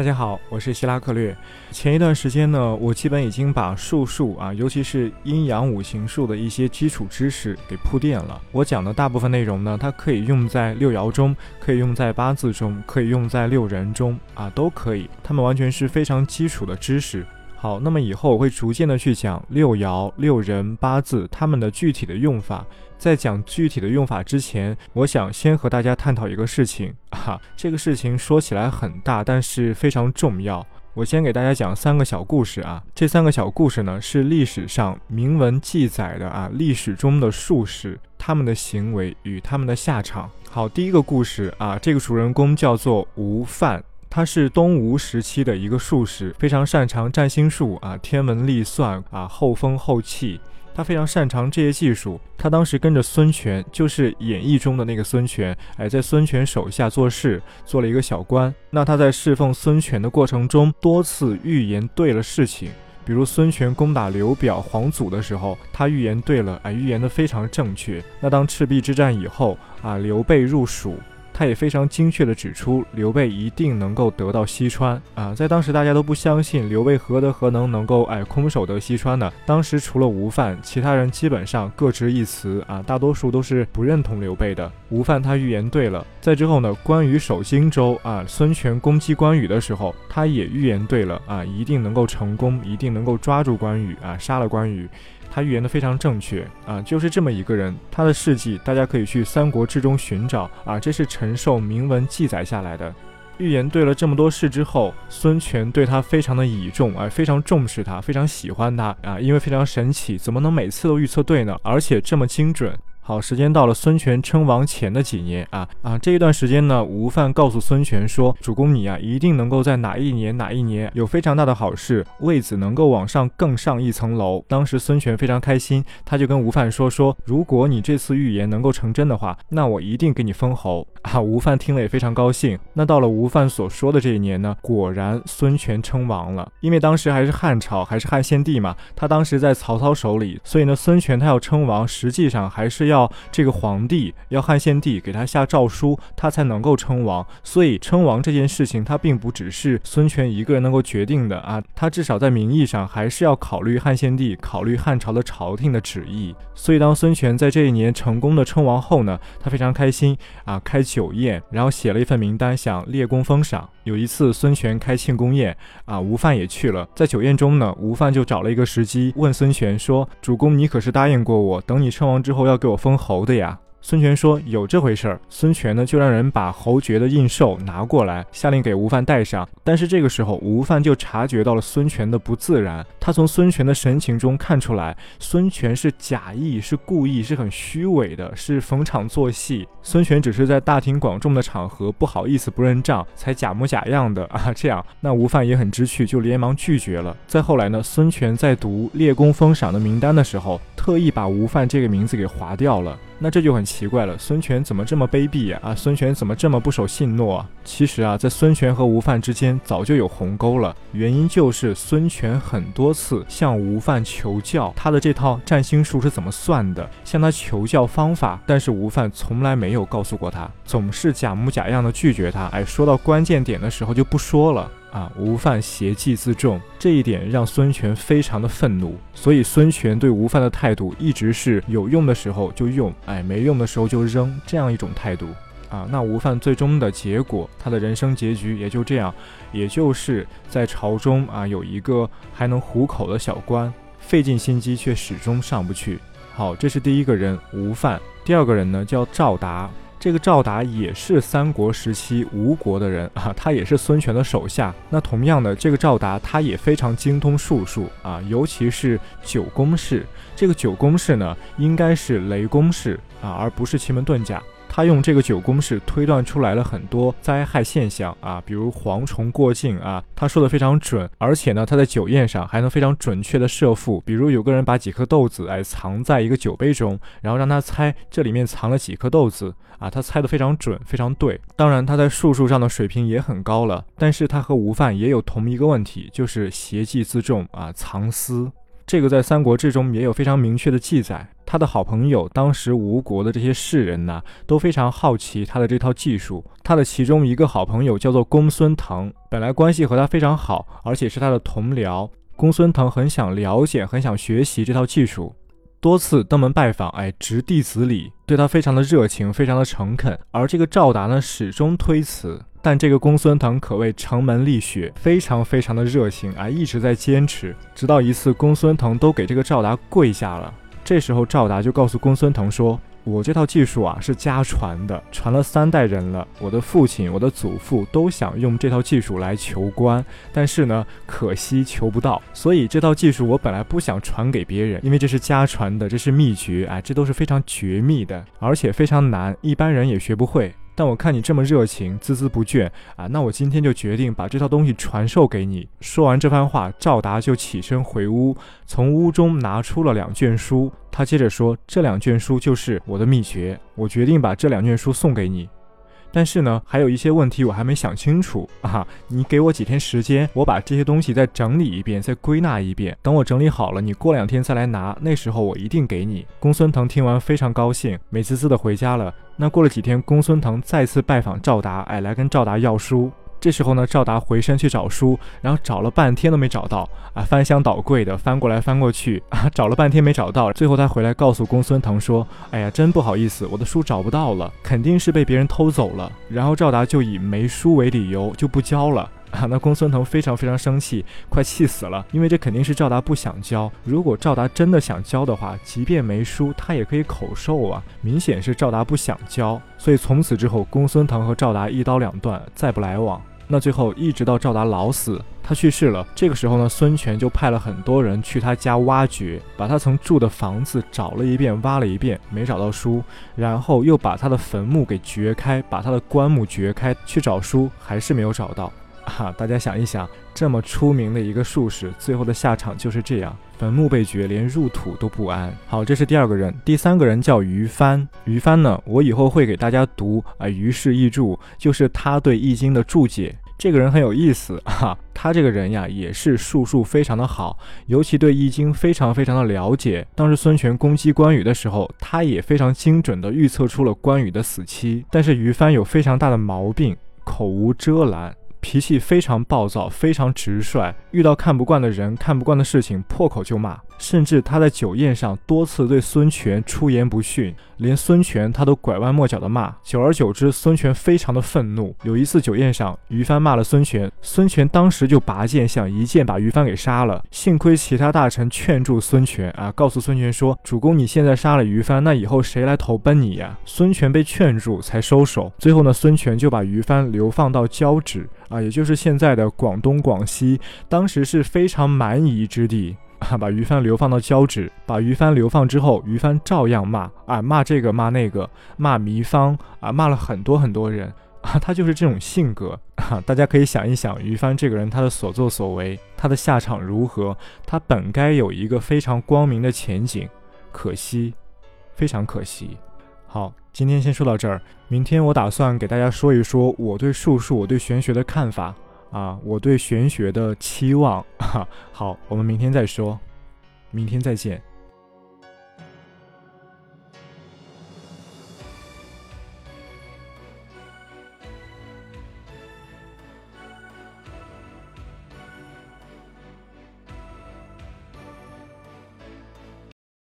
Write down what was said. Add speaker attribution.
Speaker 1: 大家好，我是希拉克略。前一段时间呢，我基本已经把术数啊，尤其是阴阳五行术的一些基础知识给铺垫了。我讲的大部分内容呢，它可以用在六爻中，可以用在八字中，可以用在六人中啊，都可以。它们完全是非常基础的知识。好，那么以后我会逐渐的去讲六爻、六人、八字它们的具体的用法。在讲具体的用法之前，我想先和大家探讨一个事情 啊，这个事情说起来很大，但是非常重要。我先给大家讲三个小故事啊，这三个小故事呢是历史上明文记载的啊，历史中的术士他们的行为与他们的下场。好，第一个故事啊，这个主人公叫做吴范。他是东吴时期的一个术士，非常擅长占星术啊，天文历算啊，后风后气，他非常擅长这些技术。他当时跟着孙权，就是演义中的那个孙权，哎，在孙权手下做事，做了一个小官。那他在侍奉孙权的过程中，多次预言对了事情，比如孙权攻打刘表、黄祖的时候，他预言对了，哎，预言的非常正确。那当赤壁之战以后啊，刘备入蜀。他也非常精确地指出，刘备一定能够得到西川啊！在当时，大家都不相信刘备何德何能能够哎空手得西川呢？当时除了吴范，其他人基本上各执一词啊，大多数都是不认同刘备的。吴范他预言对了，在之后呢，关羽守荆州啊，孙权攻击关羽的时候，他也预言对了啊，一定能够成功，一定能够抓住关羽啊，杀了关羽。他预言的非常正确啊，就是这么一个人，他的事迹大家可以去《三国志》中寻找啊，这是陈寿铭文记载下来的。预言对了这么多事之后，孙权对他非常的倚重啊，非常重视他，非常喜欢他啊，因为非常神奇，怎么能每次都预测对呢？而且这么精准。好，时间到了孙权称王前的几年啊啊，这一段时间呢，吴范告诉孙权说：“主公你啊，一定能够在哪一年哪一年有非常大的好事，位子能够往上更上一层楼。”当时孙权非常开心，他就跟吴范说：“说如果你这次预言能够成真的话，那我一定给你封侯。”啊，吴范听了也非常高兴。那到了吴范所说的这一年呢，果然孙权称王了，因为当时还是汉朝，还是汉献帝嘛，他当时在曹操手里，所以呢，孙权他要称王，实际上还是要。这个皇帝，要汉献帝给他下诏书，他才能够称王。所以称王这件事情，他并不只是孙权一个人能够决定的啊，他至少在名义上还是要考虑汉献帝、考虑汉朝的朝廷的旨意。所以当孙权在这一年成功的称王后呢，他非常开心啊，开酒宴，然后写了一份名单，想列公封赏。有一次孙权开庆功宴啊，吴范也去了，在酒宴中呢，吴范就找了一个时机问孙权说：“主公，你可是答应过我，等你称王之后要给我封。”侯的呀。孙权说：“有这回事儿。”孙权呢，就让人把侯爵的印绶拿过来，下令给吴范戴上。但是这个时候，吴范就察觉到了孙权的不自然。他从孙权的神情中看出来，孙权是假意，是故意，是很虚伪的，是逢场作戏。孙权只是在大庭广众的场合不好意思不认账，才假模假样的啊。这样，那吴范也很知趣，就连忙拒绝了。再后来呢，孙权在读列公封赏的名单的时候，特意把吴范这个名字给划掉了。那这就很奇怪了，孙权怎么这么卑鄙呀？啊，孙权怎么这么不守信诺啊？其实啊，在孙权和吴范之间早就有鸿沟了，原因就是孙权很多次向吴范求教他的这套占星术是怎么算的，向他求教方法，但是吴范从来没有告诉过他，总是假模假样的拒绝他。哎，说到关键点的时候就不说了。啊，吴范邪气自重，这一点让孙权非常的愤怒，所以孙权对吴范的态度一直是有用的时候就用，哎，没用的时候就扔，这样一种态度。啊，那吴范最终的结果，他的人生结局也就这样，也就是在朝中啊有一个还能糊口的小官，费尽心机却始终上不去。好，这是第一个人吴范，第二个人呢叫赵达。这个赵达也是三国时期吴国的人啊，他也是孙权的手下。那同样的，这个赵达他也非常精通术数啊，尤其是九宫式。这个九宫式呢，应该是雷公式啊，而不是奇门遁甲。他用这个九宫式推断出来了很多灾害现象啊，比如蝗虫过境啊，他说的非常准，而且呢，他在酒宴上还能非常准确的设伏，比如有个人把几颗豆子哎藏在一个酒杯中，然后让他猜这里面藏了几颗豆子啊，他猜的非常准，非常对。当然他在术数上的水平也很高了，但是他和吴范也有同一个问题，就是邪计自重啊，藏私。这个在《三国志》中也有非常明确的记载。他的好朋友，当时吴国的这些士人呢，都非常好奇他的这套技术。他的其中一个好朋友叫做公孙腾，本来关系和他非常好，而且是他的同僚。公孙腾很想了解，很想学习这套技术，多次登门拜访，哎，执弟子礼，对他非常的热情，非常的诚恳。而这个赵达呢，始终推辞。但这个公孙腾可谓城门立雪，非常非常的热情啊，一直在坚持，直到一次公孙腾都给这个赵达跪下了。这时候赵达就告诉公孙腾说：“我这套技术啊是家传的，传了三代人了。我的父亲、我的祖父都想用这套技术来求官，但是呢，可惜求不到。所以这套技术我本来不想传给别人，因为这是家传的，这是秘诀啊，这都是非常绝密的，而且非常难，一般人也学不会。”但我看你这么热情，孜孜不倦啊，那我今天就决定把这套东西传授给你。说完这番话，赵达就起身回屋，从屋中拿出了两卷书。他接着说：“这两卷书就是我的秘诀，我决定把这两卷书送给你。”但是呢，还有一些问题我还没想清楚啊！你给我几天时间，我把这些东西再整理一遍，再归纳一遍。等我整理好了，你过两天再来拿，那时候我一定给你。公孙腾听完非常高兴，美滋滋的回家了。那过了几天，公孙腾再次拜访赵达，哎，来跟赵达要书。这时候呢，赵达回身去找书，然后找了半天都没找到啊，翻箱倒柜的翻过来翻过去啊，找了半天没找到。最后他回来告诉公孙腾说：“哎呀，真不好意思，我的书找不到了，肯定是被别人偷走了。”然后赵达就以没书为理由就不交了啊。那公孙腾非常非常生气，快气死了，因为这肯定是赵达不想交。如果赵达真的想交的话，即便没书，他也可以口授啊。明显是赵达不想交，所以从此之后，公孙腾和赵达一刀两断，再不来往。那最后一直到赵达老死，他去世了。这个时候呢，孙权就派了很多人去他家挖掘，把他曾住的房子找了一遍，挖了一遍，没找到书，然后又把他的坟墓给掘开，把他的棺木掘开，去找书，还是没有找到。哈，大家想一想，这么出名的一个术士，最后的下场就是这样，坟墓被掘，连入土都不安。好，这是第二个人，第三个人叫于帆。于帆呢，我以后会给大家读啊，于氏译注，就是他对易经的注解。这个人很有意思哈，他这个人呀也是术数非常的好，尤其对易经非常非常的了解。当时孙权攻击关羽的时候，他也非常精准的预测出了关羽的死期。但是于帆有非常大的毛病，口无遮拦。脾气非常暴躁，非常直率，遇到看不惯的人、看不惯的事情，破口就骂。甚至他在酒宴上多次对孙权出言不逊，连孙权他都拐弯抹角的骂。久而久之，孙权非常的愤怒。有一次酒宴上，于帆骂了孙权，孙权当时就拔剑，想一剑把于帆给杀了。幸亏其他大臣劝住孙权啊，告诉孙权说：“主公，你现在杀了于帆，那以后谁来投奔你呀？”孙权被劝住才收手。最后呢，孙权就把于帆流放到交趾。啊，也就是现在的广东、广西，当时是非常蛮夷之地啊。把于帆流放到交趾，把于帆流放之后，于帆照样骂啊，骂这个骂那个，骂糜芳啊，骂了很多很多人啊。他就是这种性格啊。大家可以想一想，于帆这个人他的所作所为，他的下场如何？他本该有一个非常光明的前景，可惜，非常可惜。好，今天先说到这儿。明天我打算给大家说一说我对术数、我对玄学的看法啊，我对玄学的期望。哈，好，我们明天再说，明天再见。